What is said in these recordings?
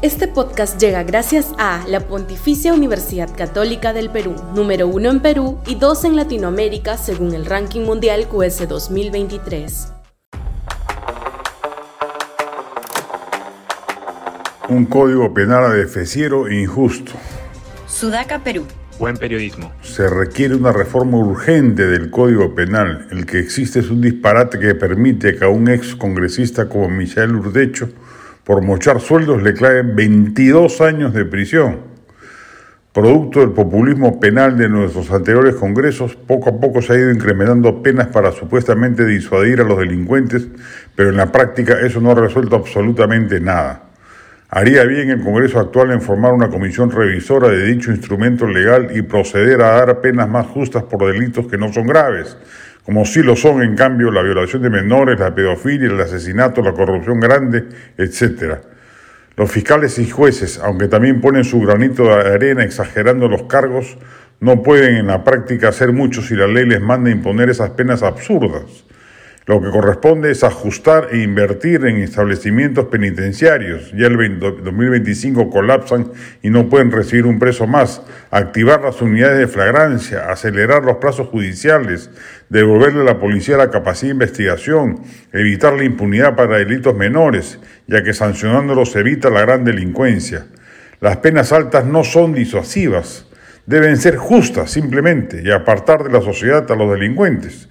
Este podcast llega gracias a la Pontificia Universidad Católica del Perú, número uno en Perú y dos en Latinoamérica según el ranking mundial QS 2023. Un código penal adefesiero e injusto. Sudaca, Perú. Buen periodismo. Se requiere una reforma urgente del Código Penal. El que existe es un disparate que permite que a un ex congresista como Michael Urdecho por mochar sueldos le claven 22 años de prisión. Producto del populismo penal de nuestros anteriores congresos, poco a poco se ha ido incrementando penas para supuestamente disuadir a los delincuentes, pero en la práctica eso no ha resuelto absolutamente nada. Haría bien el Congreso actual en formar una comisión revisora de dicho instrumento legal y proceder a dar penas más justas por delitos que no son graves, como sí lo son, en cambio, la violación de menores, la pedofilia, el asesinato, la corrupción grande, etc. Los fiscales y jueces, aunque también ponen su granito de arena exagerando los cargos, no pueden en la práctica hacer mucho si la ley les manda imponer esas penas absurdas. Lo que corresponde es ajustar e invertir en establecimientos penitenciarios. Ya el 2025 colapsan y no pueden recibir un preso más. Activar las unidades de flagrancia, acelerar los plazos judiciales, devolverle a la policía la capacidad de investigación, evitar la impunidad para delitos menores, ya que sancionándolos evita la gran delincuencia. Las penas altas no son disuasivas, deben ser justas simplemente y apartar de la sociedad a los delincuentes.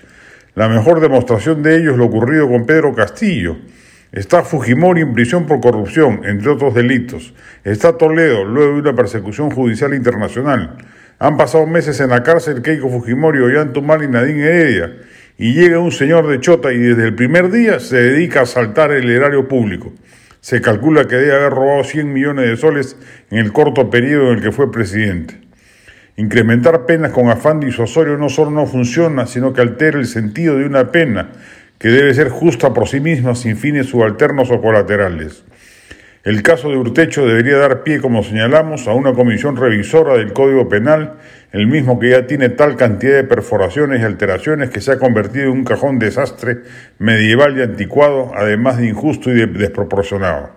La mejor demostración de ello es lo ocurrido con Pedro Castillo. Está Fujimori en prisión por corrupción, entre otros delitos. Está Toledo, luego de una persecución judicial internacional. Han pasado meses en la cárcel Keiko Fujimori, Ollantumal y Nadine Heredia. Y llega un señor de Chota y desde el primer día se dedica a asaltar el erario público. Se calcula que debe haber robado 100 millones de soles en el corto periodo en el que fue presidente. Incrementar penas con afán disuasorio no solo no funciona, sino que altera el sentido de una pena, que debe ser justa por sí misma sin fines subalternos o colaterales. El caso de Urtecho debería dar pie, como señalamos, a una comisión revisora del Código Penal, el mismo que ya tiene tal cantidad de perforaciones y alteraciones que se ha convertido en un cajón desastre medieval y anticuado, además de injusto y desproporcionado.